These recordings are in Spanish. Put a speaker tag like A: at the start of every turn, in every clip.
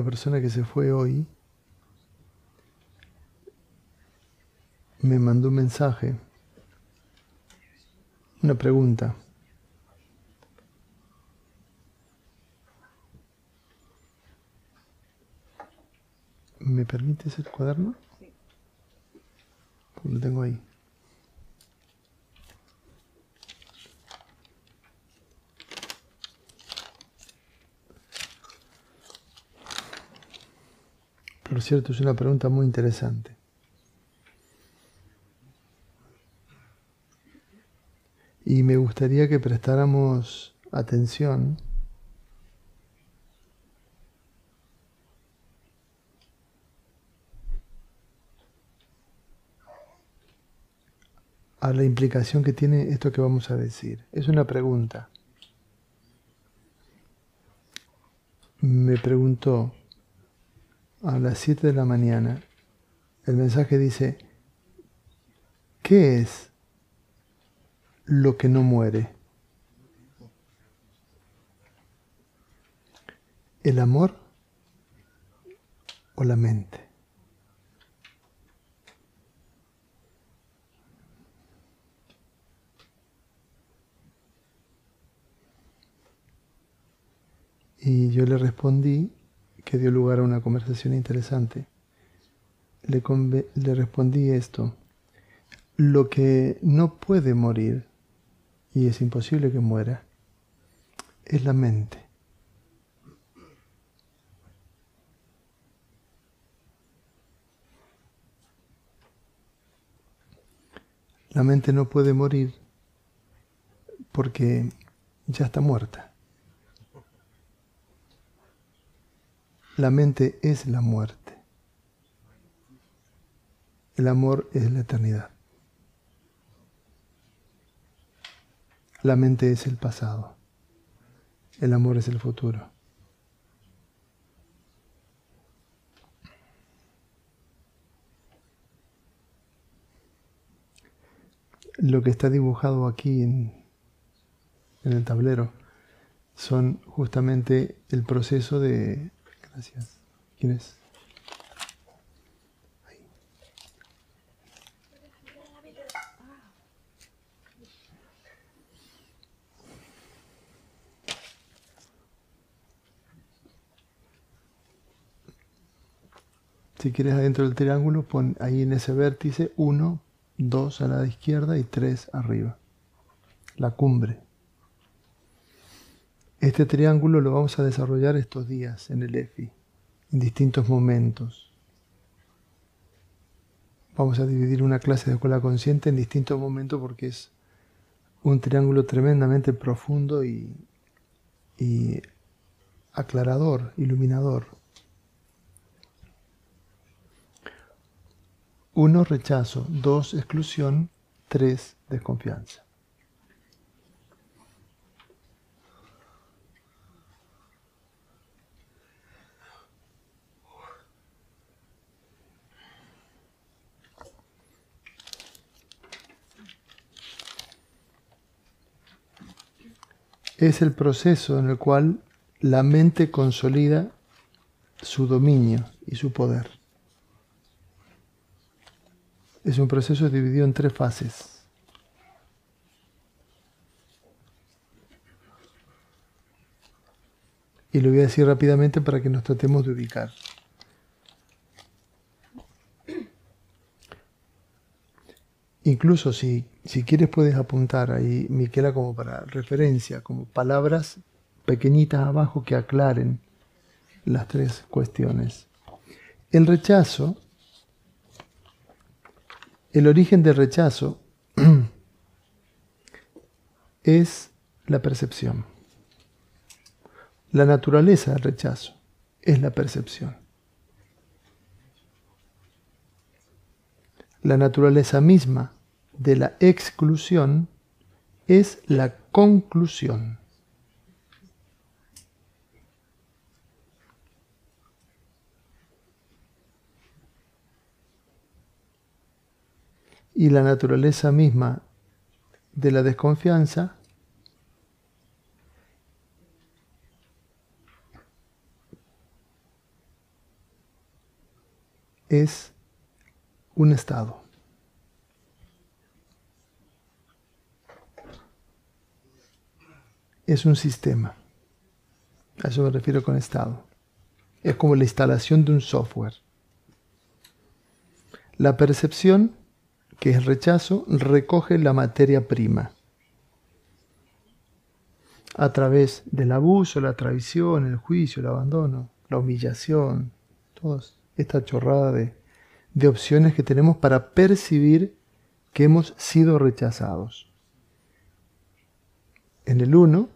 A: una persona que se fue hoy me mandó un mensaje, una pregunta. ¿Me permites el cuaderno? Sí. Lo tengo ahí. Por cierto, es una pregunta muy interesante. Y me gustaría que prestáramos atención a la implicación que tiene esto que vamos a decir. Es una pregunta. Me preguntó a las 7 de la mañana, el mensaje dice, ¿qué es lo que no muere? ¿El amor o la mente? Y yo le respondí, que dio lugar a una conversación interesante. Le, le respondí esto, lo que no puede morir, y es imposible que muera, es la mente. La mente no puede morir porque ya está muerta. La mente es la muerte. El amor es la eternidad. La mente es el pasado. El amor es el futuro. Lo que está dibujado aquí en, el tablero son justamente el proceso de Gracias. ¿Quién es? Si quieres adentro del triángulo, pon ahí en ese vértice 1, 2 a la izquierda y 3 arriba. La cumbre. Este triángulo lo vamos a desarrollar estos días en el EFI, en distintos momentos. Vamos a dividir una clase de escuela consciente en distintos momentos porque es un triángulo tremendamente profundo y, aclarador, iluminador. Uno, rechazo. Dos, exclusión. Tres, desconfianza. Es el proceso en el cual la mente consolida su dominio y su poder. Es un proceso dividido en tres fases. Y lo voy a decir rápidamente para que nos tratemos de ubicar. Incluso si, si quieres puedes apuntar ahí, Miquela, como para referencia, como palabras pequeñitas abajo que aclaren las tres cuestiones. El rechazo, el origen del rechazo es la percepción. La naturaleza del rechazo es la percepción. La naturaleza misma de la exclusión es la conclusión. Y la naturaleza misma de la desconfianza es un estado. Es un sistema. A eso me refiero con estado. Es como la instalación de un software. La percepción, que es rechazo, recoge la materia prima a través del abuso, la traición, el juicio, el abandono, la humillación, toda esta chorrada de, de opciones que tenemos para percibir que hemos sido rechazados. En el uno,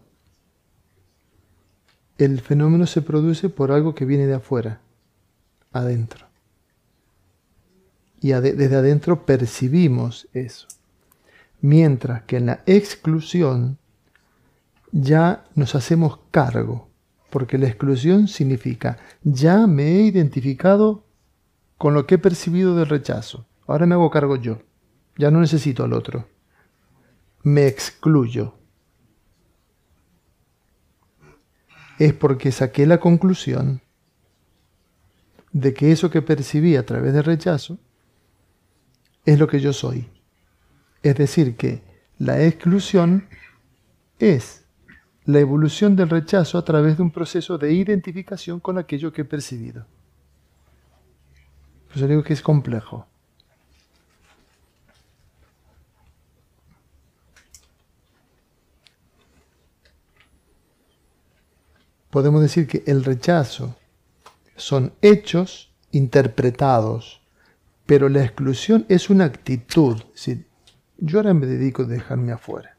A: el fenómeno se produce por algo que viene de afuera, adentro. Y desde adentro percibimos eso. Mientras que en la exclusión ya nos hacemos cargo, porque la exclusión significa ya me he identificado con lo que he percibido del rechazo. Ahora me hago cargo yo. Ya no necesito al otro. Me excluyo. Es porque saqué la conclusión de que eso que percibí a través del rechazo es lo que yo soy. Es decir, que la exclusión es la evolución del rechazo a través de un proceso de identificación con aquello que he percibido. Por eso digo que es complejo. Podemos decir que el rechazo son hechos interpretados, pero la exclusión es una actitud. yo ahora me dedico a dejarme afuera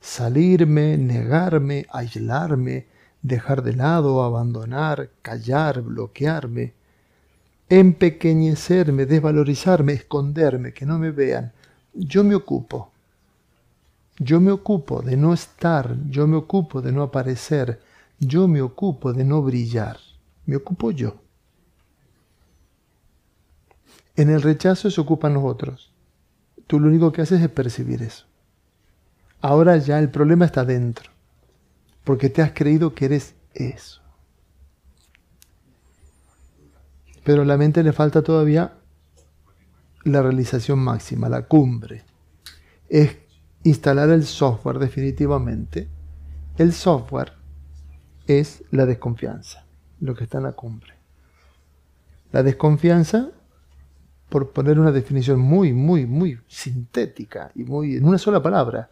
A: salirme, negarme, aislarme, dejar de lado, abandonar, callar, bloquearme, empequeñecerme, desvalorizarme, esconderme, que no me vean. Yo me ocupo. Yo me ocupo de no estar, yo me ocupo de no aparecer, yo me ocupo de no brillar. Me ocupo yo. En el rechazo se ocupan los otros. Tú lo único que haces es percibir eso. Ahora ya el problema está dentro, porque te has creído que eres eso. Pero a la mente le falta todavía la realización máxima, la cumbre. Es instalar el software definitivamente. El software es la desconfianza, lo que está en la cumbre. La desconfianza, por poner una definición muy, muy, muy sintética y muy en una sola palabra,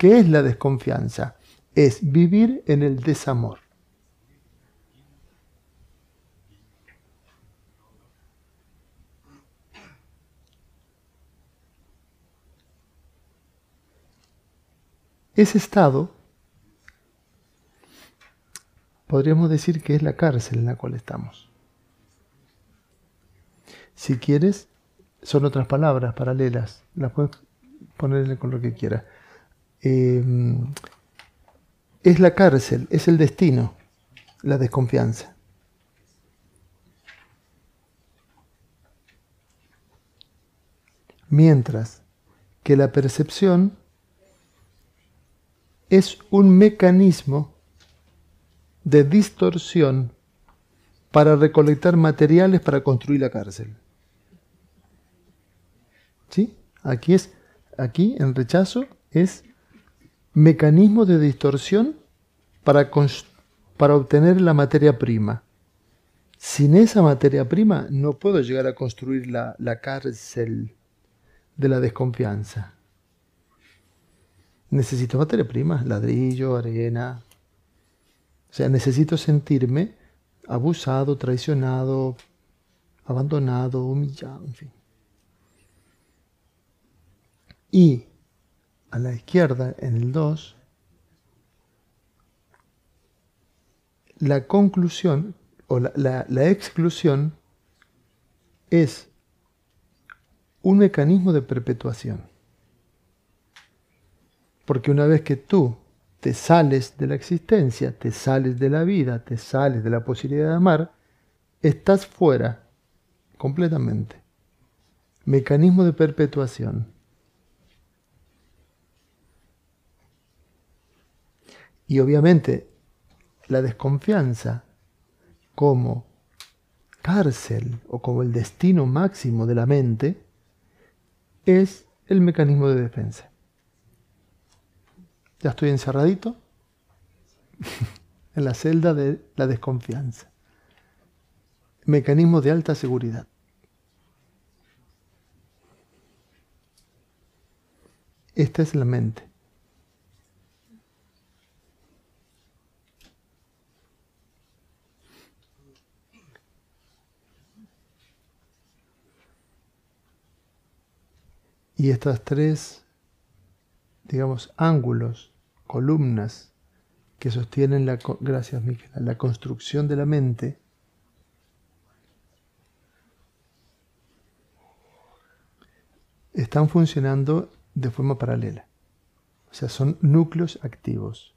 A: ¿Qué es la desconfianza? Es vivir en el desamor. Ese estado podríamos decir que es la cárcel en la cual estamos. Si quieres, son otras palabras paralelas, las puedes ponerle con lo que quieras. Em, es la cárcel, es el destino, la desconfianza. Mientras que la percepción es un mecanismo de distorsión para recolectar materiales para construir la cárcel. ¿Sí? Aquí es, aquí en rechazo es mecanismo de distorsión para, para obtener la materia prima. Sin esa materia prima no puedo llegar a construir la, la cárcel de la desconfianza. Necesito materia prima, ladrillo, arena. O sea, necesito sentirme abusado, traicionado, abandonado, humillado, en fin. Y a la izquierda, en el 2, la conclusión o la, exclusión es un mecanismo de perpetuación. Porque una vez que tú te sales de la existencia, te sales de la vida, te sales de la posibilidad de amar, estás fuera completamente. Mecanismo de perpetuación. Y obviamente la desconfianza como cárcel o como el destino máximo de la mente, es el mecanismo de defensa. Ya estoy encerradito en la celda de la desconfianza. Mecanismo de alta seguridad. Esta es la mente. Y estas tres, digamos, ángulos, columnas que sostienen la, gracias la construcción de la mente, están funcionando de forma paralela. O sea, son núcleos activos.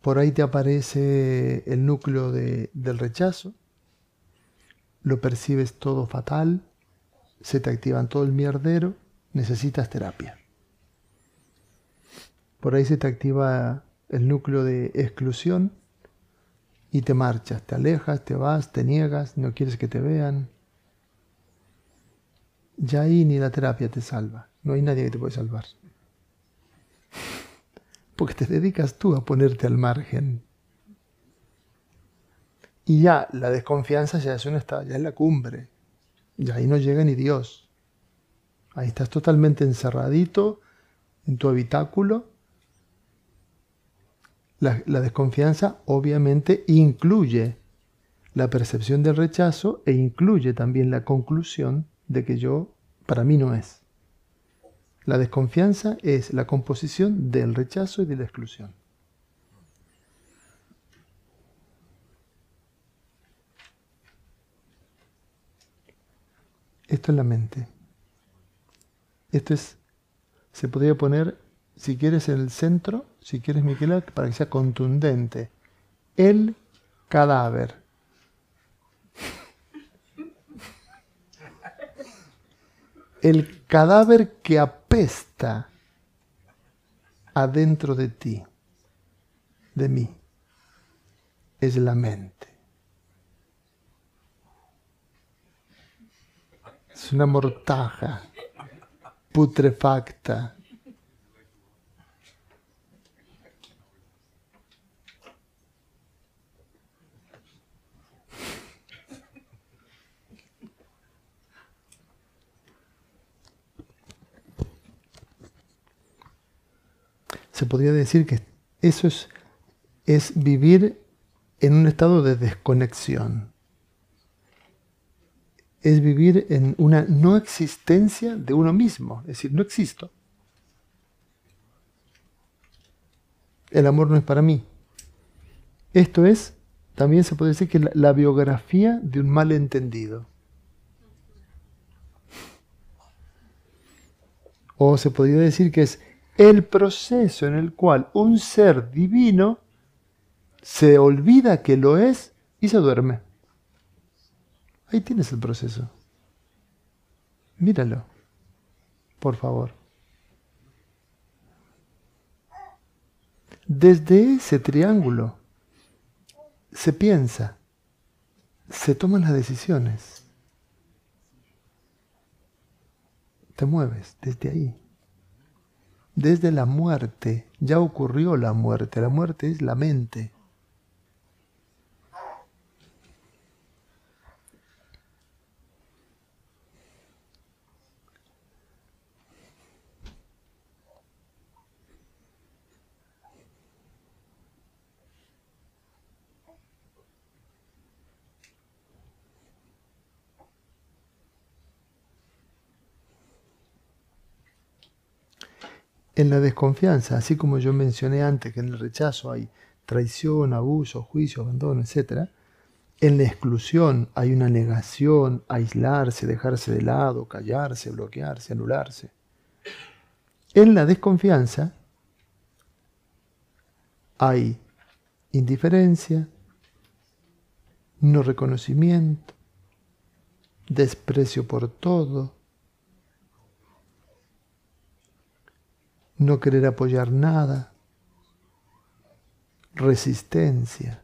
A: Por ahí te aparece el núcleo del rechazo, lo percibes todo fatal, se te activan todo el mierdero, necesitas terapia. Por ahí se te activa el núcleo de exclusión y te marchas, te alejas, te vas, te niegas, no quieres que te vean. Ya ahí ni la terapia te salva, no hay nadie que te puede salvar. Porque te dedicas tú a ponerte al margen. Y ya la desconfianza ya es, una, ya es la cumbre. Y ahí no llega ni Dios. Ahí estás totalmente encerradito en tu habitáculo. La, desconfianza obviamente incluye la percepción del rechazo e incluye también la conclusión de que yo, para mí no es. La desconfianza es la composición del rechazo y de la exclusión. Esto es la mente. Esto es, se podría poner, si quieres, en el centro, si quieres, Miquel, para que sea contundente. El cadáver. El cadáver que apesta adentro de ti, de mí, es la mente. Es una mortaja putrefacta. Se podría decir que eso es, es vivir en un estado de desconexión es vivir en una no existencia de uno mismo, es decir, no existo. El amor no es para mí. Esto es, también se puede decir que la, la biografía de un malentendido. O se podría decir que es el proceso en el cual un ser divino se olvida que lo es y se duerme. Ahí tienes el proceso. Míralo, por favor. Desde ese triángulo se piensa, se toman las decisiones. Te mueves desde ahí. Desde la muerte, ya ocurrió la muerte. La muerte es la mente. En la desconfianza, así como yo mencioné antes que en el rechazo hay traición, abuso, juicio, abandono, etc., en la exclusión hay una negación, aislarse, dejarse de lado, callarse, bloquearse, anularse. En la desconfianza hay indiferencia, no reconocimiento, desprecio por todo, no querer apoyar nada, resistencia.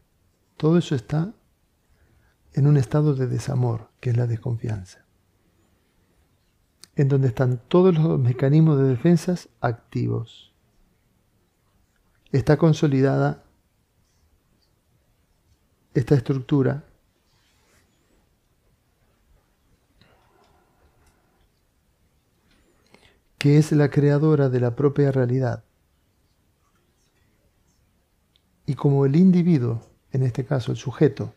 A: Todo eso está en un estado de desamor, que es la desconfianza, en donde están todos los mecanismos de defensas activos. Está consolidada esta estructura que es la creadora de la propia realidad. Y como el individuo, en este caso el sujeto,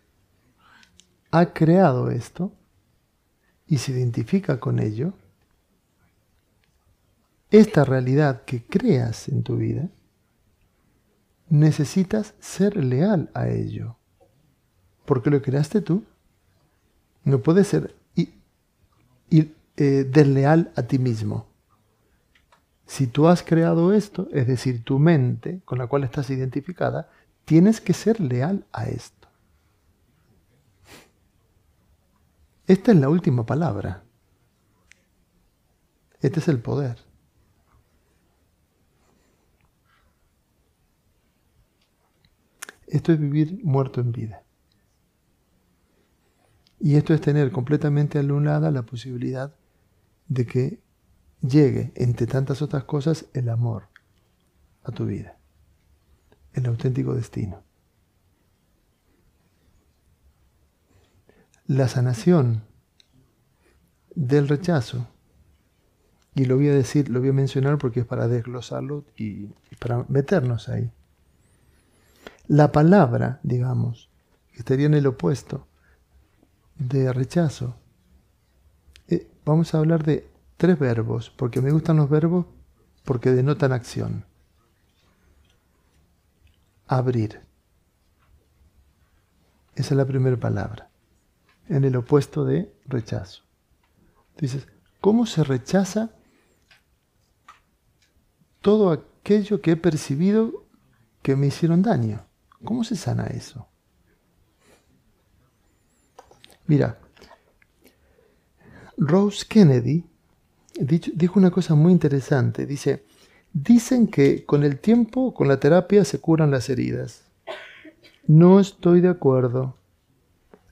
A: ha creado esto y se identifica con ello, esta realidad que creas en tu vida, necesitas ser leal a ello. Porque lo creaste tú. No puedes ser eh, desleal a ti mismo. Si tú has creado esto, es decir, tu mente con la cual estás identificada, tienes que ser leal a esto. Esta es la última palabra. Este es el poder. Esto es vivir muerto en vida. Y esto es tener completamente anulada la posibilidad de que llegue, entre tantas otras cosas, el amor a tu vida, el auténtico destino. La sanación del rechazo, y lo voy a decir, lo voy a mencionar porque es para desglosarlo y para meternos ahí. La palabra, digamos, que estaría en el opuesto de rechazo, eh, vamos a hablar de tres verbos, porque me gustan los verbos porque denotan acción. Abrir. Esa es la primera palabra, en el opuesto de rechazo. Dices, ¿cómo se rechaza todo aquello que he percibido que me hicieron daño? ¿Cómo se sana eso? Mira, Rose Kennedy dijo una cosa muy interesante. Dice, dicen que con el tiempo, con la terapia, se curan las heridas. No estoy de acuerdo.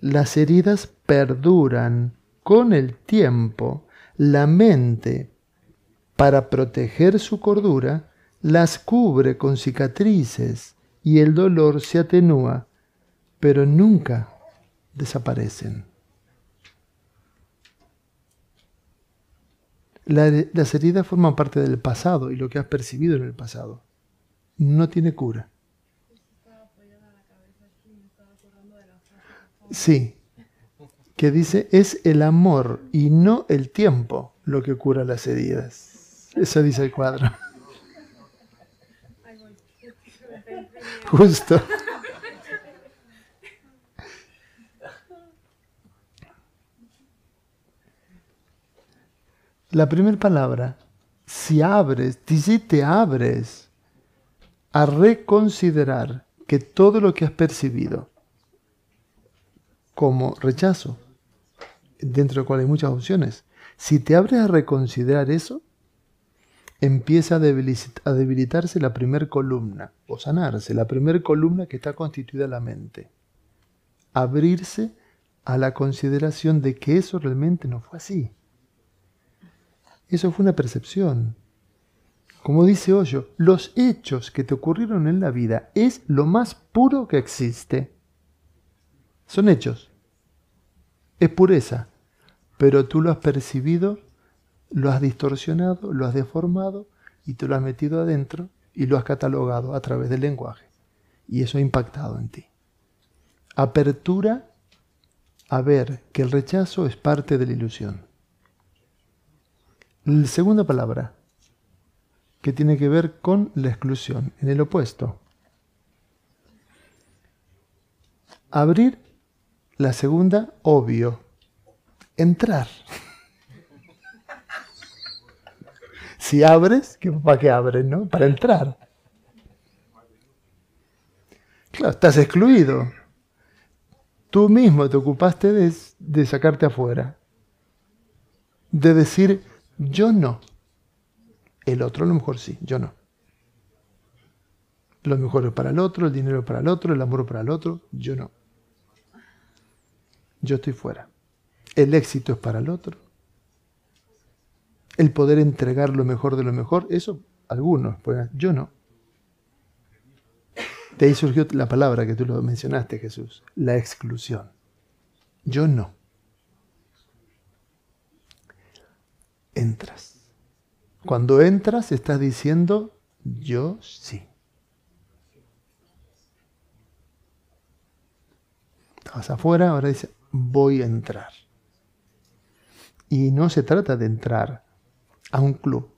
A: Las heridas perduran con el tiempo. La mente, para proteger su cordura, las cubre con cicatrices y el dolor se atenúa, pero nunca desaparecen. Las heridas forman parte del pasado y lo que has percibido en el pasado. No tiene cura. Sí, que dice, es el amor y no el tiempo lo que cura las heridas. Eso dice el cuadro. Justo. La primera palabra, si abres, si te abres a reconsiderar que todo lo que has percibido como rechazo, dentro del cual hay muchas opciones, si te abres a reconsiderar eso, empieza a, debilitarse la primera columna, o sanarse, la primera columna que está constituida la mente. Abrirse a la consideración de que eso realmente no fue así. Eso fue una percepción. Como dice Hoyo, los hechos que te ocurrieron en la vida es lo más puro que existe. Son hechos. Es pureza. Pero tú lo has percibido, lo has distorsionado, lo has deformado y te lo has metido adentro y lo has catalogado a través del lenguaje. Y eso ha impactado en ti. Apertura a ver que el rechazo es parte de la ilusión. La segunda palabra, que tiene que ver con la exclusión, en el opuesto. Abrir, la segunda, obvio. Entrar. Si abres, ¿para qué abres, no? Para entrar. Claro, estás excluido. Tú mismo te ocupaste de, de sacarte afuera. De decir, yo no. El otro a lo mejor sí, yo no. Lo mejor es para el otro, el dinero para el otro, el amor para el otro, yo no. yo estoy fuera. El éxito es para el otro. El poder entregar lo mejor de lo mejor, eso algunos, pues yo no. De ahí surgió la palabra que tú lo mencionaste, Jesús, la exclusión. Yo no. Entras. Cuando entras estás diciendo, yo sí. Estabas afuera, ahora dice, voy a entrar. Y no se trata de entrar a un club.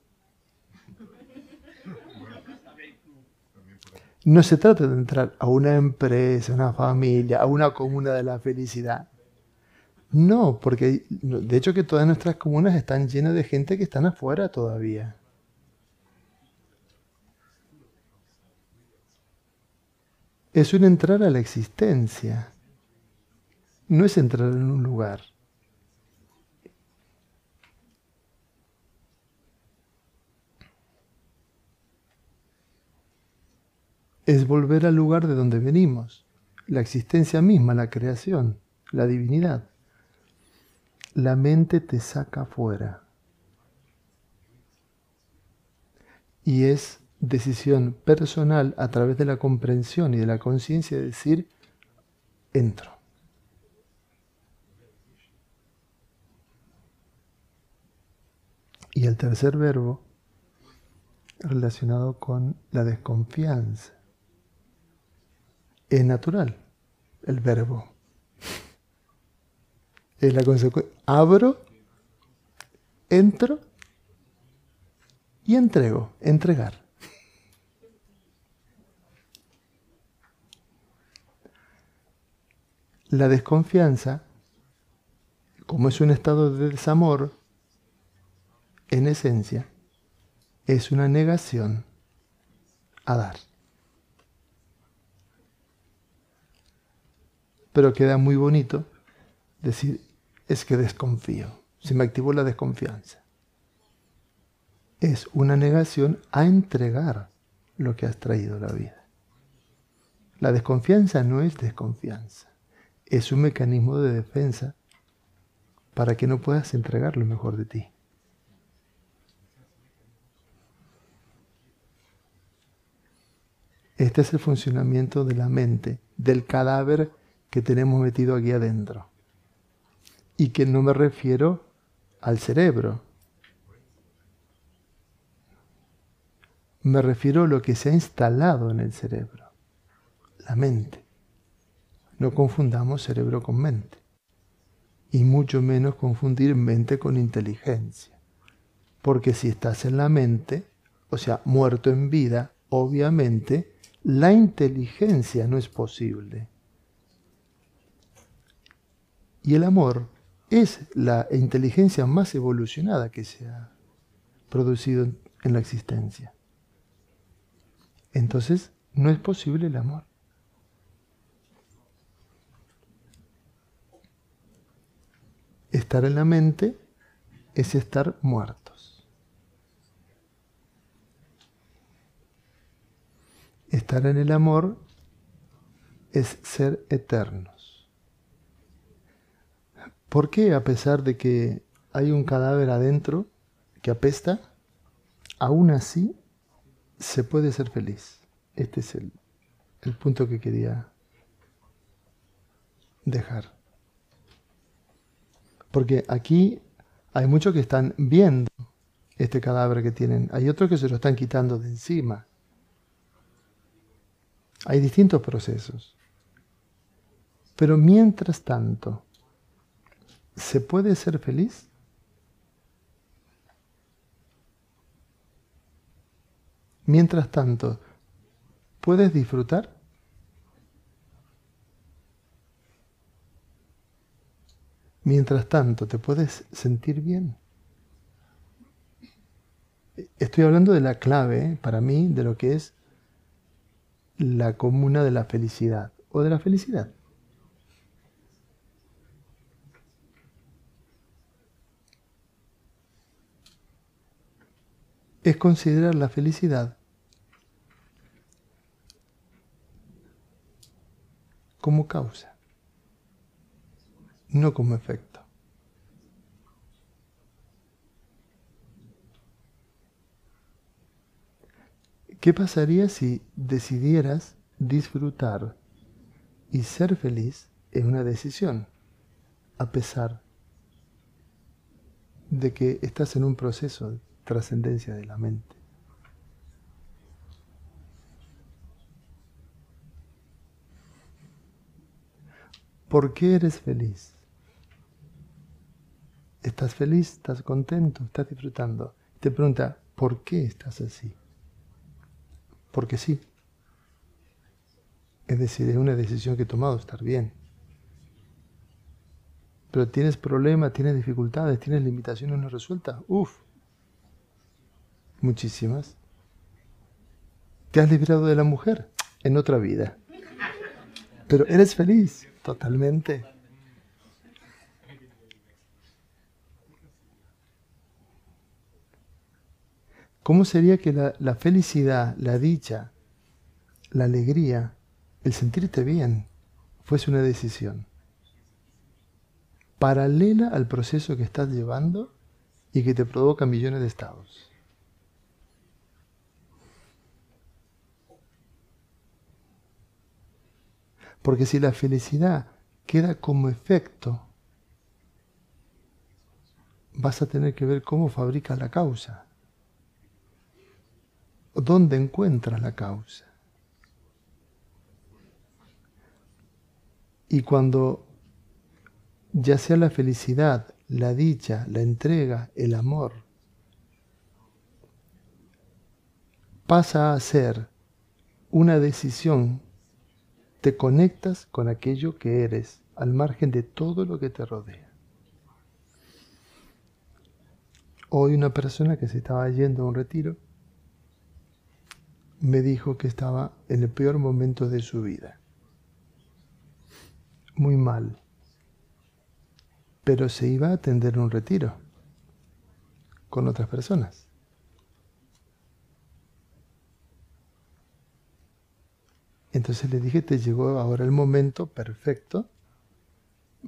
A: No se trata de entrar a una empresa, a una familia, a una comuna de la felicidad. No, porque de hecho que todas nuestras comunas están llenas de gente que están afuera todavía. Es un entrar a la existencia. No es entrar en un lugar. es volver al lugar de donde venimos, la existencia misma, la creación, la divinidad. La mente te saca fuera. Y es decisión personal a través de la comprensión y de la conciencia de decir, entro. Y el tercer verbo relacionado con la desconfianza es natural, el verbo. Es la consecuencia. Abro, entro y entrego, entregar. La desconfianza, como es un estado de desamor, en esencia, es una negación a dar. pero queda muy bonito decir, es que desconfío, se me activó la desconfianza. Es una negación a entregar lo que has traído a la vida. La desconfianza no es desconfianza, es un mecanismo de defensa para que no puedas entregar lo mejor de ti. Este es el funcionamiento de la mente, del cadáver que tenemos metido aquí adentro. Y que no me refiero al cerebro. Me refiero a lo que se ha instalado en el cerebro, la mente. No confundamos cerebro con mente. Y mucho menos confundir mente con inteligencia. Porque si estás en la mente, o sea, muerto en vida, obviamente, la inteligencia no es posible. Y el amor es la inteligencia más evolucionada que se ha producido en la existencia. Entonces, no es posible el amor. Estar en la mente es estar muertos. Estar en el amor es ser eternos. ¿Por qué a pesar de que hay un cadáver adentro que apesta, aún así se puede ser feliz? Este es el, el punto que quería dejar. Porque aquí hay muchos que están viendo este cadáver que tienen, hay otros que se lo están quitando de encima. Hay distintos procesos. Pero mientras tanto, ¿Se puede ser feliz? Mientras tanto, ¿puedes disfrutar? Mientras tanto, ¿te puedes sentir bien? Estoy hablando de la clave, ¿eh? para mí, de lo que es la comuna de la felicidad o de la felicidad. Es considerar la felicidad como causa, no como efecto. ¿Qué pasaría si decidieras disfrutar y ser feliz en una decisión, a pesar de que estás en un proceso trascendencia de la mente? ¿Por qué eres feliz? ¿Estás feliz? ¿Estás contento? ¿Estás disfrutando? Te pregunta, ¿por qué estás así? Porque sí. Es decir, es una decisión que he tomado, estar bien. Pero tienes problemas, tienes dificultades, tienes limitaciones no resueltas. Uf. Muchísimas. ¿Te has librado de la mujer? En otra vida. Pero eres feliz. Totalmente. ¿Cómo sería que la, felicidad, la dicha, la alegría, el sentirte bien, fuese una decisión paralela al proceso que estás llevando y que te provoca millones de estados? Porque si la felicidad queda como efecto, vas a tener que ver cómo fabrica la causa. ¿Dónde encuentras la causa? Y cuando ya sea la felicidad, la dicha, la entrega, el amor, pasa a ser una decisión te conectas con aquello que eres, al margen de todo lo que te rodea. Hoy una persona que se estaba yendo a un retiro me dijo que estaba en el peor momento de su vida. Muy mal. Pero se iba a atender un retiro con otras personas. Entonces le dije, te llegó ahora el momento perfecto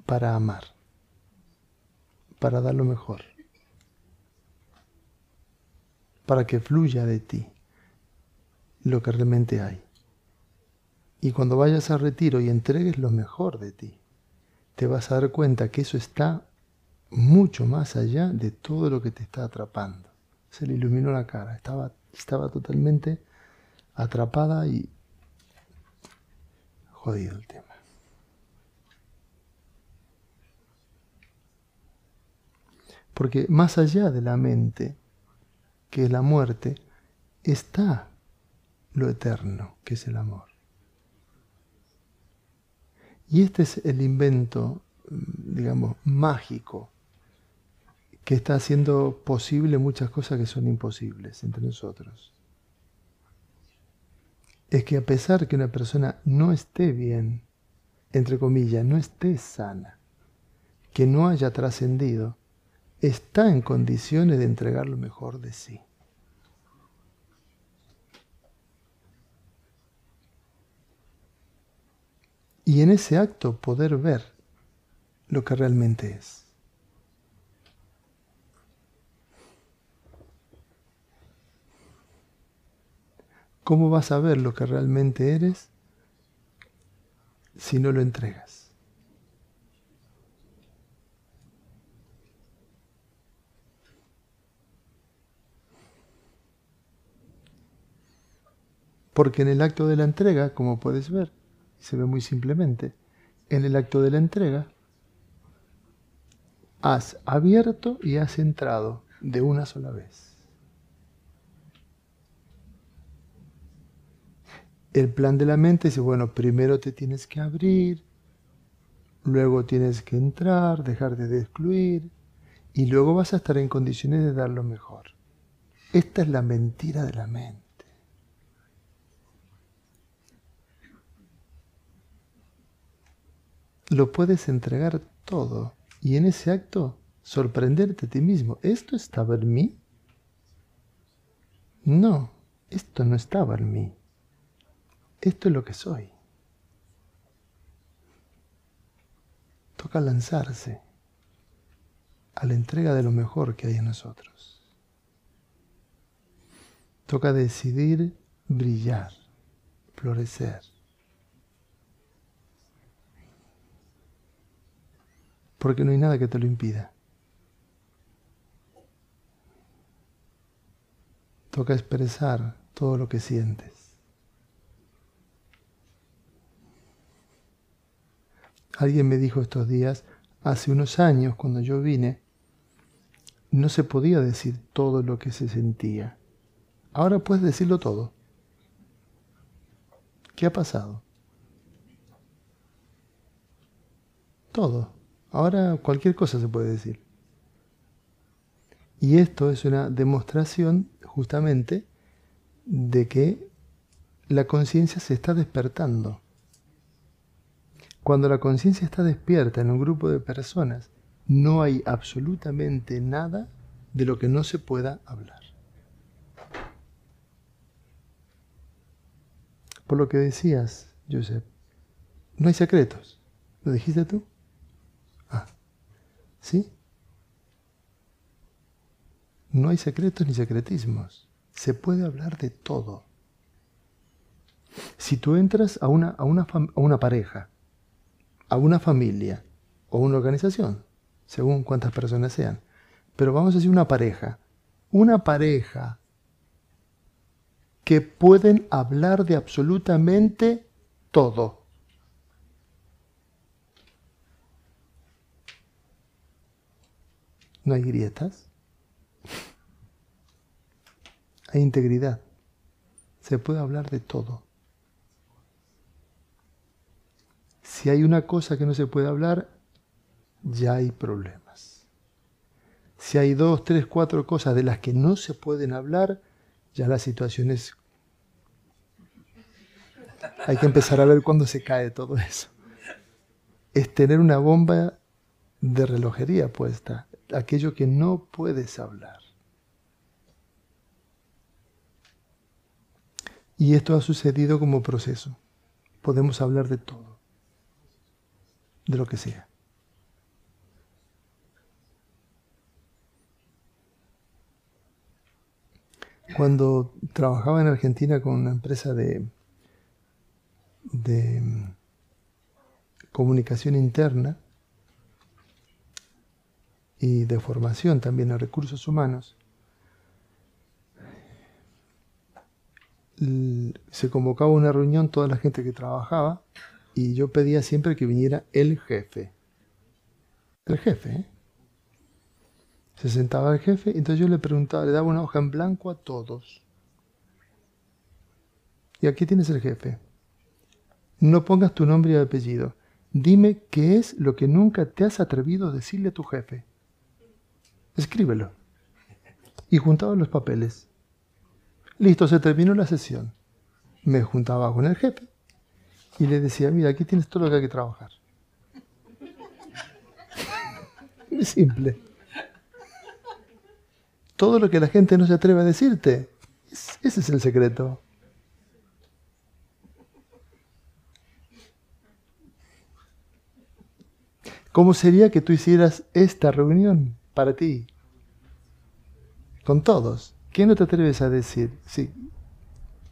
A: para amar, para dar lo mejor, para que fluya de ti lo que realmente hay. Y cuando vayas al retiro y entregues lo mejor de ti, te vas a dar cuenta que eso está mucho más allá de todo lo que te está atrapando. Se le iluminó la cara, estaba, estaba totalmente atrapada y jodido el tema. Porque más allá de la mente, que es la muerte, está lo eterno, que es el amor. Y este es el invento, digamos, mágico, que está haciendo posible muchas cosas que son imposibles entre nosotros es que a pesar que una persona no esté bien, entre comillas, no esté sana, que no haya trascendido, está en condiciones de entregar lo mejor de sí. Y en ese acto poder ver lo que realmente es. ¿Cómo vas a ver lo que realmente eres si no lo entregas? Porque en el acto de la entrega, como puedes ver, se ve muy simplemente, en el acto de la entrega, has abierto y has entrado de una sola vez. El plan de la mente dice, bueno, primero te tienes que abrir, luego tienes que entrar, dejarte de excluir, y luego vas a estar en condiciones de dar lo mejor. Esta es la mentira de la mente. Lo puedes entregar todo y en ese acto sorprenderte a ti mismo. ¿Esto estaba en mí? No, esto no estaba en mí. Esto es lo que soy. toca lanzarse a la entrega de lo mejor que hay en nosotros. Toca decidir brillar, florecer. Porque no hay nada que te lo impida. Toca expresar todo lo que sientes. Alguien me dijo estos días, hace unos años cuando yo vine, no se podía decir todo lo que se sentía. Ahora puedes decirlo todo. ¿Qué ha pasado? Todo. Ahora cualquier cosa se puede decir. Y esto es una demostración justamente de que la conciencia se está despertando. Cuando la conciencia está despierta en un grupo de personas, no hay absolutamente nada de lo que no se pueda hablar. Por lo que decías, Joseph, no hay secretos. ¿Lo dijiste tú? Ah, ¿sí? No hay secretos ni secretismos. Se puede hablar de todo. Si tú entras a una, a una, a una pareja, a una familia o una organización, según cuántas personas sean, pero vamos a decir una pareja, una pareja que pueden hablar de absolutamente todo. No hay grietas, hay integridad. Se puede hablar de todo. Si hay una cosa que no se puede hablar, ya hay problemas. Si hay dos, tres, cuatro cosas de las que no se pueden hablar, ya la situación es... Hay que empezar a ver cuándo se cae todo eso. Es tener una bomba de relojería puesta, aquello que no puedes hablar. Y esto ha sucedido como proceso. Podemos hablar de todo, de lo que sea. Cuando trabajaba en Argentina con una empresa de, de mm, comunicación interna y de formación también en recursos humanos, se convocaba una reunión toda la gente que trabajaba y yo pedía siempre que viniera el jefe. El jefe, ¿eh? Se sentaba el jefe, entonces yo le preguntaba, le daba una hoja en blanco a todos. Y aquí tienes el jefe. No pongas tu nombre y apellido. Dime qué es lo que nunca te has atrevido a decirle a tu jefe. Escríbelo. Y juntaba los papeles. Listo, se terminó la sesión. Me juntaba con el jefe y le decía, mira, aquí tienes todo lo que hay que trabajar. Muy simple. Todo lo que la gente no se atreve a decirte. Ese es el secreto. ¿Cómo sería que tú hicieras esta reunión para ti? Con todos. ¿Qué no te atreves a decir? Sí,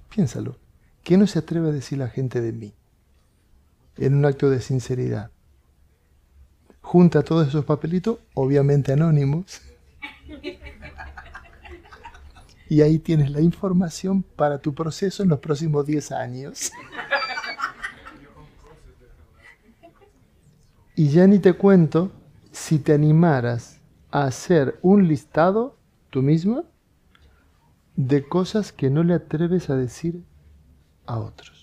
A: piénsalo. ¿Qué no se atreve a decir la gente de mí? En un acto de sinceridad. Junta todos esos papelitos, obviamente anónimos. Y ahí tienes la información para tu proceso en los próximos 10 años. Y ya ni te cuento si te animaras a hacer un listado tú mismo de cosas que no le atreves a decir a otros.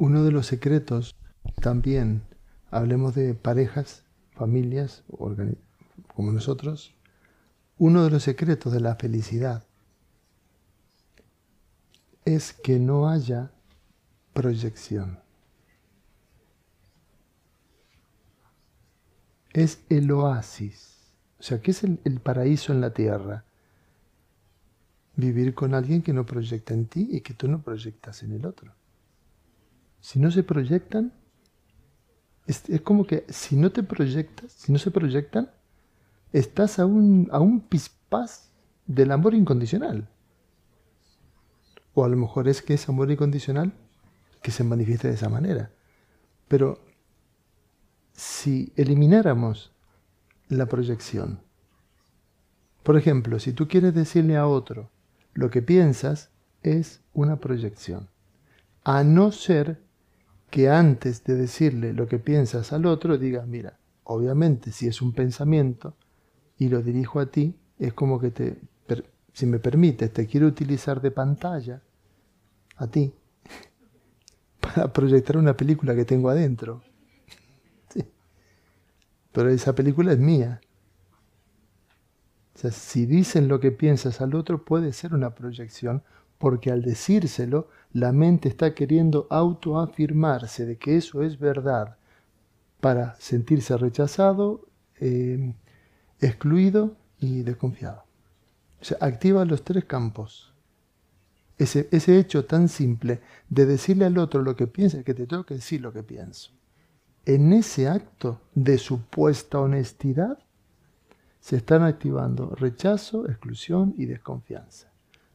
A: Uno de los secretos también, hablemos de parejas, familias, como nosotros, uno de los secretos de la felicidad es que no haya proyección. Es el oasis o sea, ¿qué es el, paraíso en la tierra? Vivir con alguien que no proyecta en ti y que tú no proyectas en el otro. Si no se proyectan, Es, como que si no te proyectas, si no se proyectan, estás a un, a un del amor incondicional. O a lo mejor es que es amor incondicional que se manifieste de esa manera. Pero si elimináramos la proyección, por ejemplo, si tú quieres decirle a otro lo que piensas, es una proyección. A no ser que antes de decirle lo que piensas al otro digas, mira, obviamente si es un pensamiento y lo dirijo a ti, es como que te, si me permites, te quiero utilizar de pantalla a ti para proyectar una película que tengo adentro. Pero esa película es mía. O sea, si dicen lo que piensas al otro, puede ser una proyección, porque al decírselo, la mente está queriendo autoafirmarse de que eso es verdad para sentirse rechazado, eh, excluido y desconfiado. O sea, activa los tres campos. Ese, ese, hecho tan simple de decirle al otro lo que piensa, que te tengo que decir lo que pienso. En ese acto de supuesta honestidad se están activando rechazo, exclusión y desconfianza.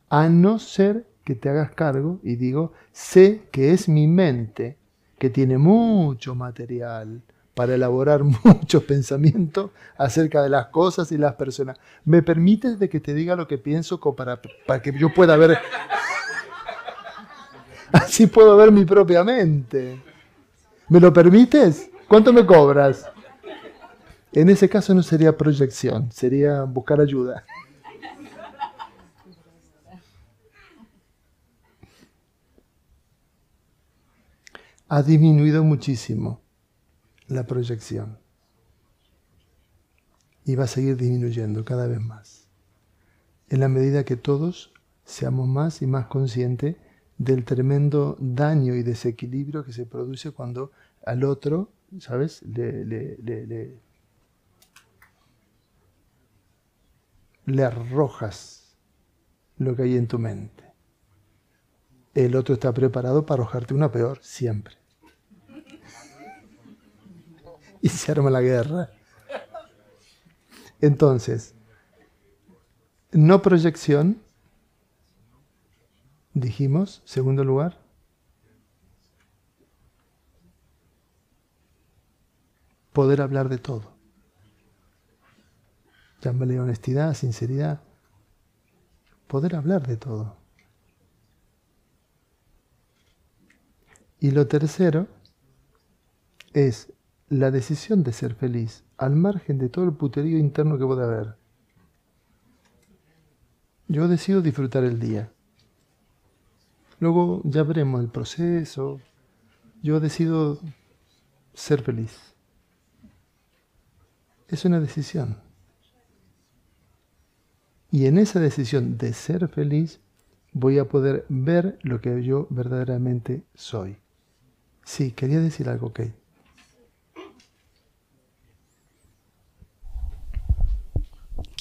A: A no ser que te hagas cargo y digo, sé que es mi mente que tiene mucho material para elaborar muchos pensamientos acerca de las cosas y las personas. ¿Me permites de que te diga lo que pienso para, para que yo pueda ver? Así puedo ver mi propia mente. ¿Me lo permites? ¿Cuánto me cobras? En ese caso no sería proyección, sería buscar ayuda. Ha disminuido muchísimo la proyección y va a seguir disminuyendo cada vez más. En la medida que todos seamos más y más conscientes del tremendo daño y desequilibrio que se produce cuando al otro, ¿sabes?, le, le, le, le arrojas lo que hay en tu mente el otro está preparado para arrojarte una peor, siempre. Y se arma la guerra. Entonces, no proyección, dijimos, segundo lugar. Poder hablar de todo. Llámale honestidad, sinceridad. Poder hablar de todo. Y lo tercero es la decisión de ser feliz, al margen de todo el puterío interno que puede haber. Yo decido disfrutar el día. Luego ya veremos el proceso. Yo decido ser feliz. Es una decisión. Y en esa decisión de ser feliz voy a poder ver lo que yo verdaderamente soy. Sí, quería decir algo, Kate.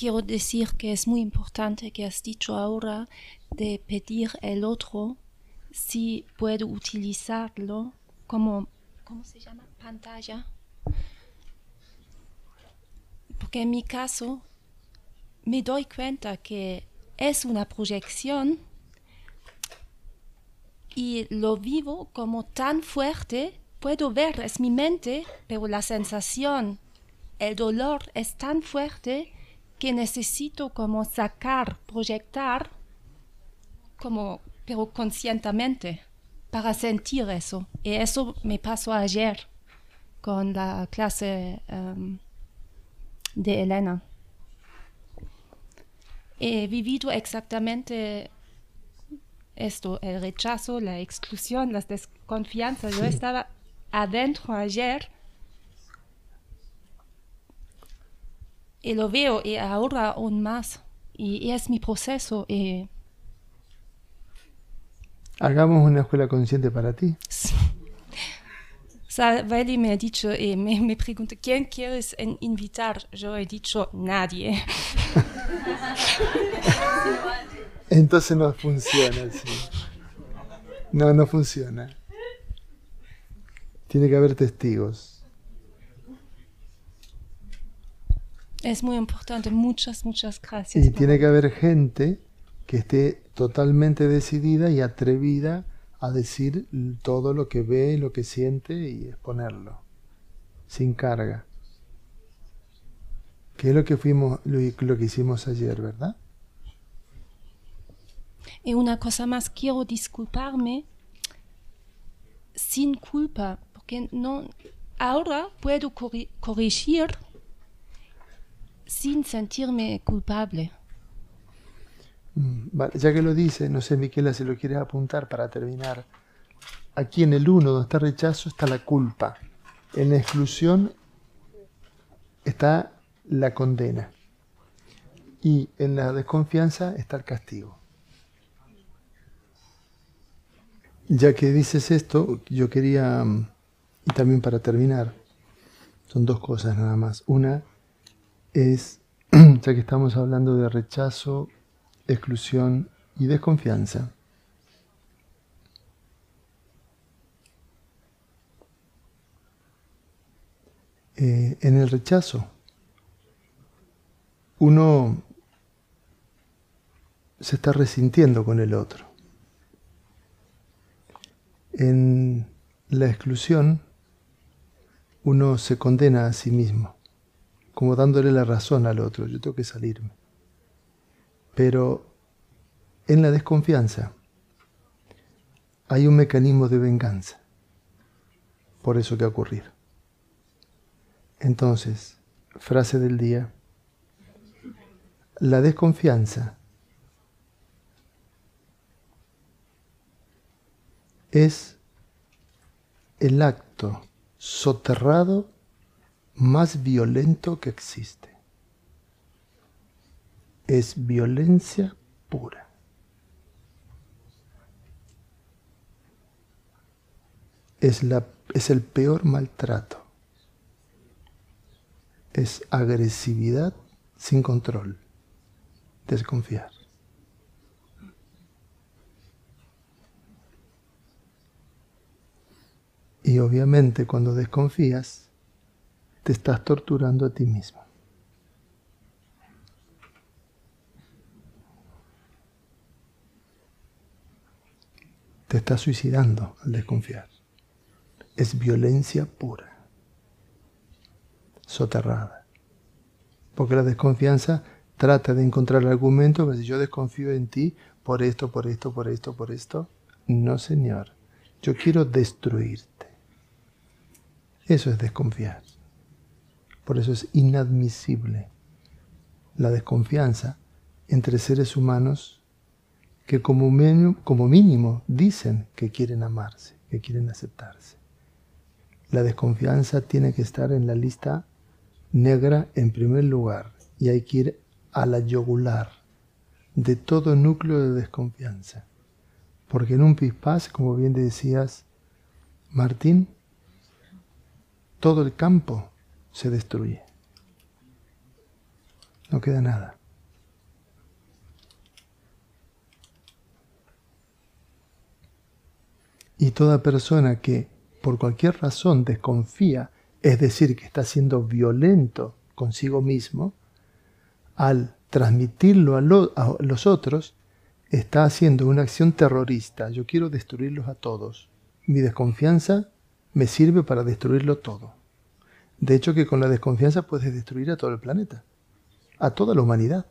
B: Quiero decir que es muy importante que has dicho ahora de pedir el otro si puedo utilizarlo como. Pantalla. Porque en mi caso me doy cuenta que es una proyección y lo vivo como tan fuerte, puedo ver, es mi mente, pero la sensación, el dolor es tan fuerte que necesito como sacar, proyectar, como, pero conscientemente, para sentir eso. Y eso me pasó ayer con la clase um, de Elena. He vivido exactamente esto, el rechazo, la exclusión, las desconfianzas. Yo estaba adentro ayer y lo veo y ahora aún más. Y, es mi proceso. Y...
A: Hagamos una escuela consciente para ti.
B: Vali me ha dicho y me, me pregunta, ¿quién quieres invitar? Yo he dicho, nadie.
A: Entonces no funciona así. No, no funciona. Tiene que haber testigos.
B: Es muy importante, muchas, muchas gracias.
A: Y tiene que haber gente que esté totalmente decidida y atrevida a decir todo lo que ve, lo que siente y exponerlo, sin carga. Que es lo que fuimos, lo, lo que hicimos ayer, ¿verdad?
B: Y una cosa más, quiero disculparme sin culpa, porque no, ahora puedo corregir sin sentirme culpable.
A: Mm, ya que lo dice, no sé, Miquela, si lo quieres apuntar para terminar. Aquí en el uno, donde está rechazo, está la culpa. En la exclusión está la condena. Y en la desconfianza está el castigo. Ya que dices esto, yo quería, mm, y también para terminar, son dos cosas nada más. Una es, ya que estamos hablando de rechazo, exclusión y desconfianza, eh, en el rechazo, uno se está resintiendo con el otro. En la exclusión, uno se condena a sí mismo, como dándole la razón al otro, yo tengo que salirme. Pero en la desconfianza hay un mecanismo de venganza por eso que ha ocurrido. Entonces, frase del día, la desconfianza es el acto soterrado más violento que existe. Es violencia pura. Es, la, es el peor maltrato. Es agresividad sin control. Desconfiar. Y obviamente cuando desconfías, te estás torturando a ti mismo. Te estás suicidando al desconfiar. Es violencia pura, soterrada. Porque la desconfianza trata de encontrar argumentos, pero si yo desconfío en ti por esto, por esto, por esto, por esto, no señor, yo quiero destruirte. Eso es desconfiar. Por eso es inadmisible la desconfianza entre seres humanos que como mínimo, dicen que quieren amarse, que quieren aceptarse. La desconfianza tiene que estar en la lista negra en primer lugar y hay que ir a la yogular de todo núcleo de desconfianza. Porque en un pispás, como bien decías, Martín, todo el campo se destruye. No queda nada. Y toda persona que por cualquier razón desconfía, es decir, que está siendo violento consigo mismo, al transmitirlo a, a, los otros, está haciendo una acción terrorista. Yo quiero destruirlos a todos. Mi desconfianza me sirve para destruirlo todo. De hecho que con la desconfianza puedes destruir a todo el planeta, a toda la humanidad,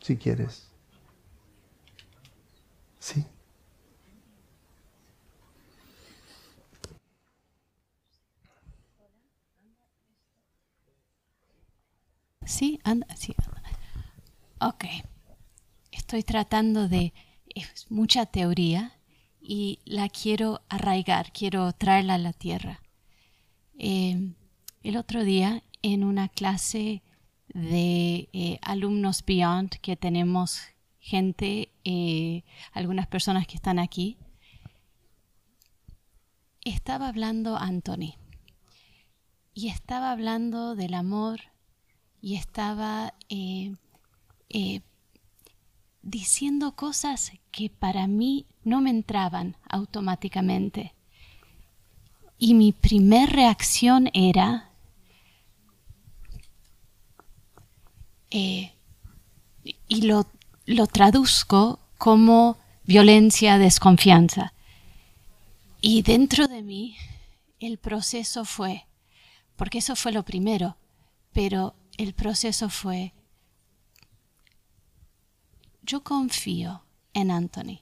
A: si quieres. Sí.
C: Sí, anda, sí. Ok. Estoy tratando de... Es mucha teoría y la quiero arraigar, quiero traerla a la tierra. Eh, el otro día, en una clase de eh, alumnos Beyond, que tenemos gente, eh, algunas personas que están aquí, estaba hablando Anthony y estaba hablando del amor y estaba diciendo cosas que para mí no me entraban automáticamente. Y mi primer reacción era, eh, y lo, lo traduzco como violencia, desconfianza. Y dentro de mí el proceso fue, porque eso fue lo primero, pero el proceso fue, yo confío en Anthony.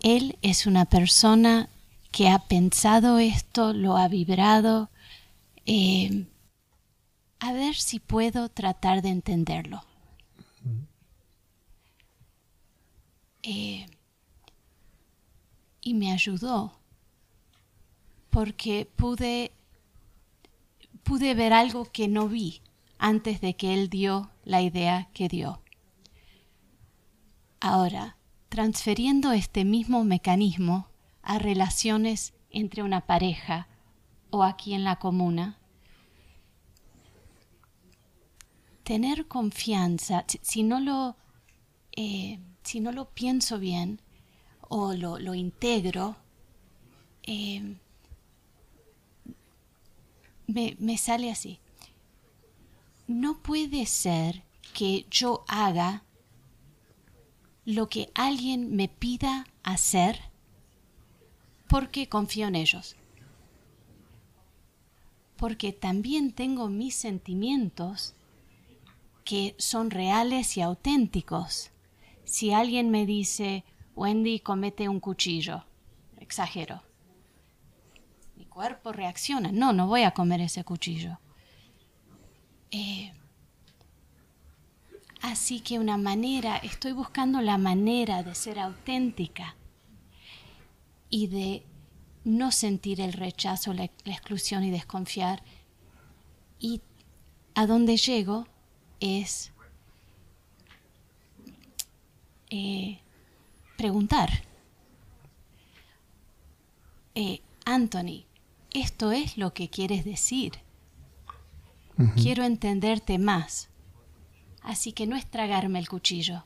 C: Él es una persona que ha pensado esto, lo ha vibrado. Eh, a ver si puedo tratar de entenderlo. Eh, y me ayudó porque pude, pude ver algo que no vi antes de que él dio la idea que dio. Ahora, transfiriendo este mismo mecanismo a relaciones entre una pareja o aquí en la comuna, tener confianza, si no lo, eh, si no lo pienso bien o lo, integro, eh, me, me sale así. No puede ser que yo haga lo que alguien me pida hacer porque confío en ellos. Porque también tengo mis sentimientos que son reales y auténticos. Si alguien me dice, Wendy, comete un cuchillo, exagero cuerpo reacciona. No, no voy a comer ese cuchillo. Eh, así que una manera, estoy buscando la manera de ser auténtica y de no sentir el rechazo, la, exclusión y desconfiar. Y a donde llego es eh, preguntar. Eh, Anthony, esto es lo que quieres decir. Quiero entenderte más. Así que no es tragarme el cuchillo.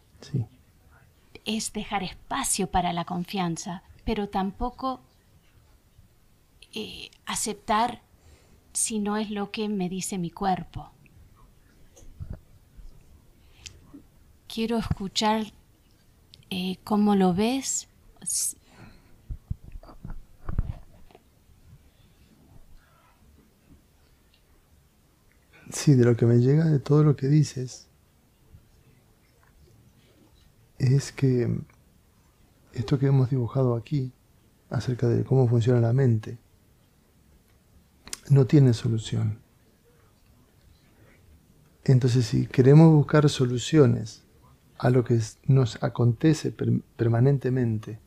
C: Es dejar espacio para la confianza, pero tampoco eh, aceptar si no es lo que me dice mi cuerpo. Quiero escuchar eh, cómo lo ves,
A: Sí, de lo que me llega de todo lo que dices es que esto que hemos dibujado aquí acerca de cómo funciona la mente no tiene solución. Entonces, si queremos buscar soluciones a lo que nos acontece permanentemente,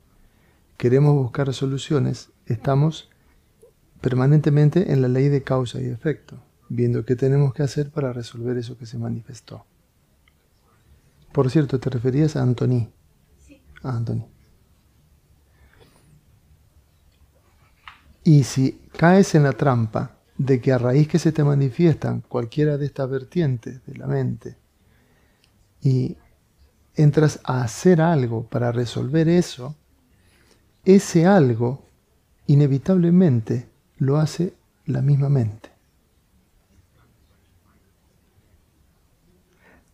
A: queremos buscar soluciones, estamos permanentemente en la ley de causa y efecto viendo qué tenemos que hacer para resolver eso que se manifestó. Por cierto, te referías a Antoni. Sí. A Antoni. Y si caes en la trampa de que a raíz que se te manifiestan cualquiera de estas vertientes de la mente y entras a hacer algo para resolver eso, ese algo inevitablemente lo hace la misma mente.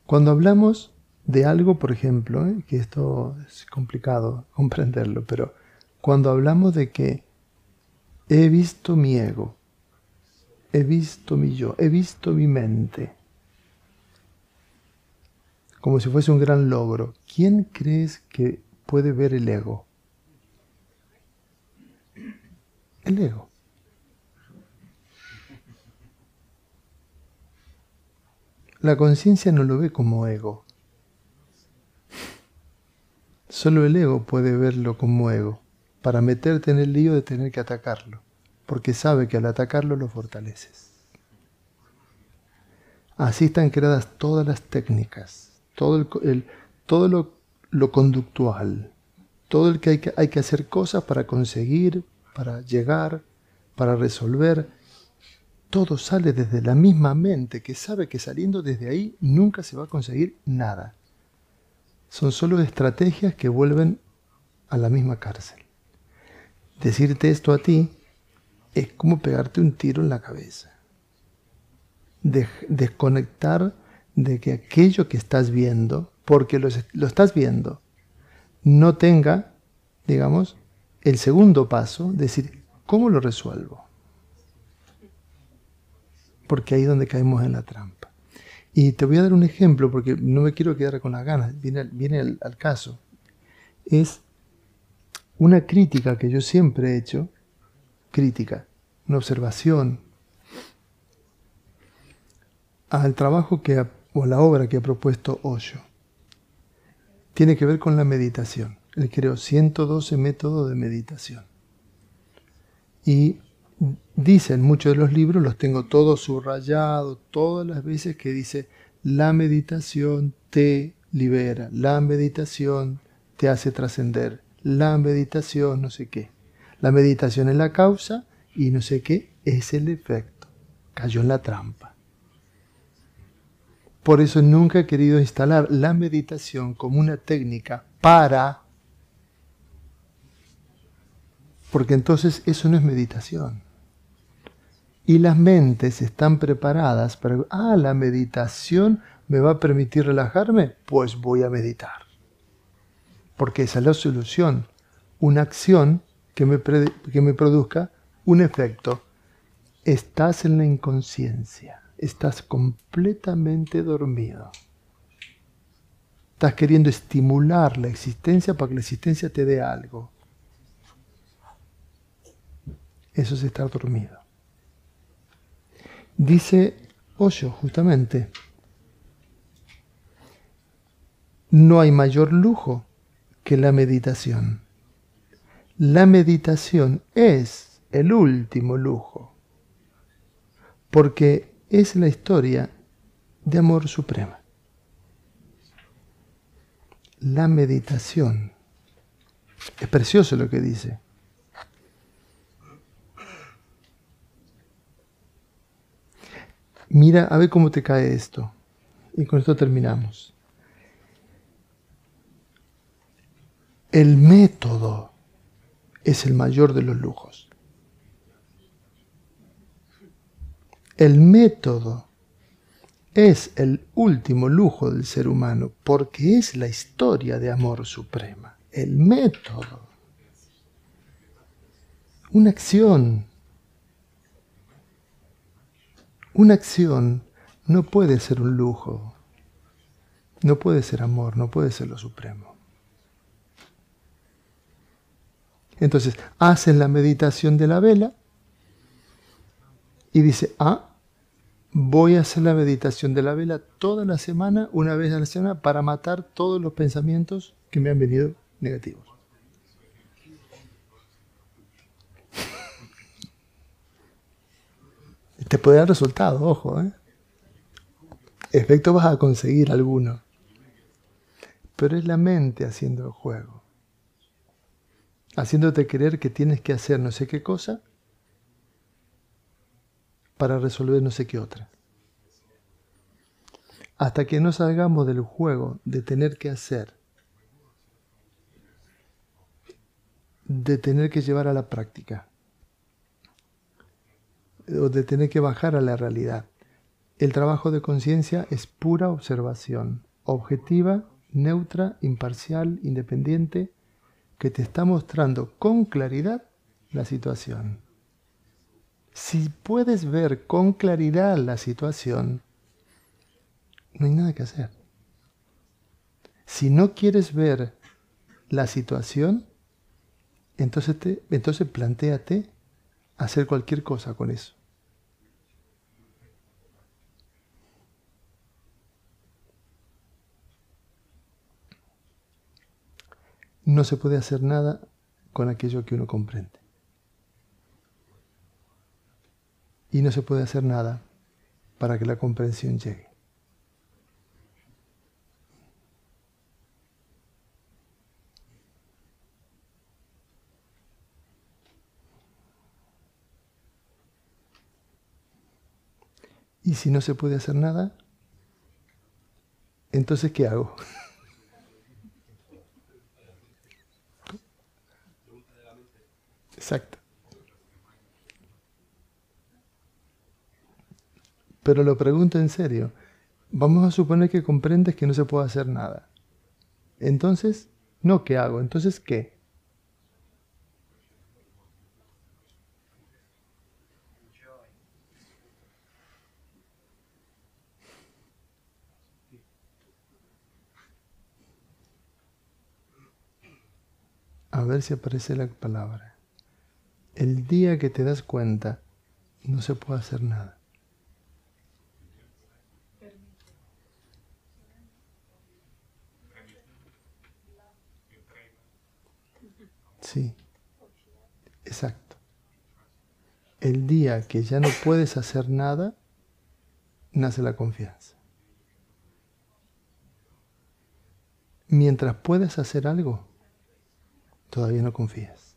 A: Cuando hablamos de algo, por ejemplo, ¿eh? que esto es complicado comprenderlo, pero cuando hablamos de que he visto mi ego, he visto mi yo, he visto mi mente, como si fuese un gran logro, ¿quién crees que puede ver el ego? El ego. La conciencia no lo ve como ego. Solo el ego puede verlo como ego, para meterte en el lío de tener que atacarlo, porque sabe que al atacarlo lo fortaleces. Así están creadas todas las técnicas, todo, el, todo lo, lo, conductual, todo el que hay, que hay que hacer cosas para conseguir, para llegar, para resolver, todo sale desde la misma mente que sabe que saliendo desde ahí nunca se va a conseguir nada. Son solo estrategias que vuelven a la misma cárcel. Decirte esto a ti es como pegarte un tiro en la cabeza. desconectar de que aquello que estás viendo, porque lo, estás viendo, no tenga, digamos, el segundo paso, decir, ¿cómo lo resuelvo? Porque ahí es donde caemos en la trampa. Y te voy a dar un ejemplo, porque no me quiero quedar con las ganas, viene, viene al, al caso. Es una crítica que yo siempre he hecho, crítica, una observación al trabajo que o la obra que ha propuesto Osho. Tiene que ver con la meditación. Él creó 112 métodos de meditación. Y dice en muchos de los libros, los tengo todos subrayados, todas las veces que dice, la meditación te libera, la meditación te hace trascender, la meditación no sé qué. La meditación es la causa y no sé qué es el efecto. Cayó en la trampa. Por eso nunca he querido instalar la meditación como una técnica para... Porque entonces eso no es meditación. Y las mentes están preparadas para... Ah, la meditación me va a permitir relajarme, pues voy a meditar. Porque esa es la solución. Una acción que me, que me produzca un efecto. Estás en la inconsciencia estás completamente dormido. Estás queriendo estimular la existencia para que la existencia te dé algo. Eso es estar dormido. Dice Osho justamente, no hay mayor lujo que la meditación. La meditación es el último lujo, porque es la historia de amor suprema. La meditación. Es precioso lo que dice. Mira, a ver cómo te cae esto. Y con esto terminamos. El método es el mayor de los lujos. El método es el último lujo del ser humano porque es la historia de amor suprema. El método. Una acción. Una acción no puede ser un lujo. No puede ser amor, no puede ser lo supremo. Entonces, hacen la meditación de la vela y dice, ah, voy a hacer la meditación de la vela toda la semana, una vez a la semana, para matar todos los pensamientos que me han venido negativos. Te puede dar resultado, ojo, ¿eh? Efecto vas a conseguir alguno. Pero es la mente haciendo el juego. Haciéndote creer que tienes que hacer no sé qué cosa para resolver no sé qué otra. Hasta que no salgamos del juego de tener que hacer, de tener que llevar a la práctica, o de tener que bajar a la realidad. El trabajo de conciencia es pura observación, objetiva, neutra, imparcial, independiente, que te está mostrando con claridad la situación. Si puedes ver con claridad la situación, no hay nada que hacer. Si no quieres ver la situación, entonces, te, entonces planteate hacer cualquier cosa con eso. No se puede hacer nada con aquello que uno comprende. Y no se puede hacer nada para que la comprensión llegue. Y si no se puede hacer nada, entonces ¿qué hago? Exacto. Pero lo pregunto en serio. Vamos a suponer que comprendes que no se puede hacer nada. Entonces, no, ¿qué hago? Entonces, ¿qué? A ver si aparece la palabra. El día que te das cuenta, no se puede hacer nada. Sí, exacto. El día que ya no puedes hacer nada, nace la confianza. Mientras puedes hacer algo, todavía no confías.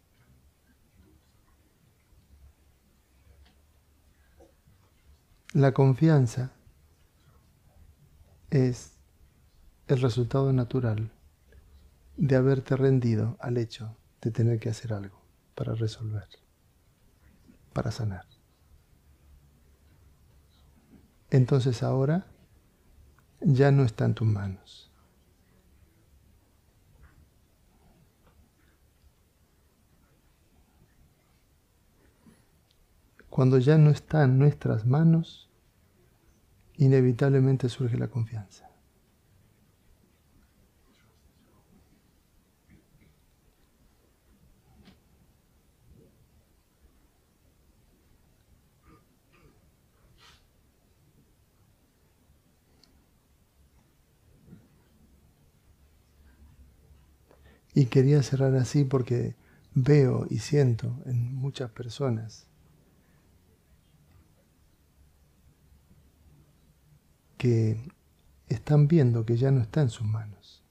A: La confianza es el resultado natural de haberte rendido al hecho de tener que hacer algo para resolver, para sanar. Entonces ahora ya no está en tus manos. Cuando ya no está en nuestras manos, inevitablemente surge la confianza. Y quería cerrar así porque veo y siento en muchas personas que están viendo que ya no está en sus manos.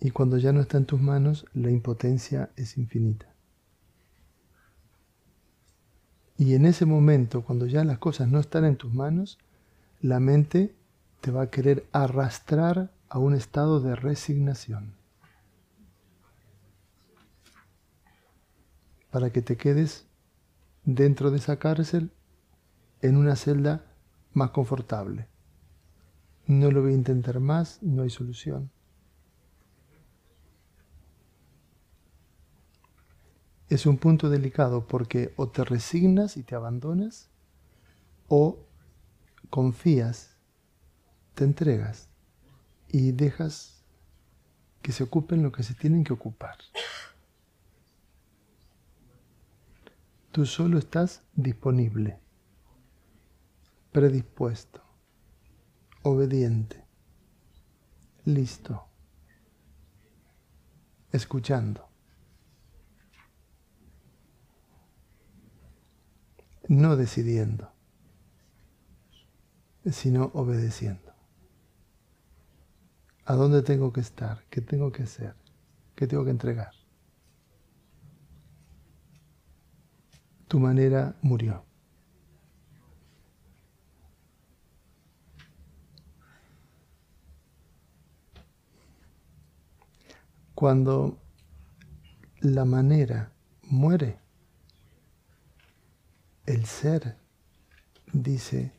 A: Y cuando ya no está en tus manos, la impotencia es infinita. Y en ese momento, cuando ya las cosas no están en tus manos, la mente te va a querer arrastrar a un estado de resignación. Para que te quedes dentro de esa cárcel en una celda más confortable. No lo voy a intentar más, no hay solución. Es un punto delicado porque o te resignas y te abandonas o confías, te entregas y dejas que se ocupen lo que se tienen que ocupar. Tú solo estás disponible, predispuesto, obediente, listo, escuchando. No decidiendo, sino obedeciendo. ¿A dónde tengo que estar? ¿Qué tengo que hacer? ¿Qué tengo que entregar? Tu manera murió. Cuando la manera muere, el ser dice,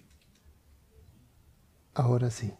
A: ahora sí.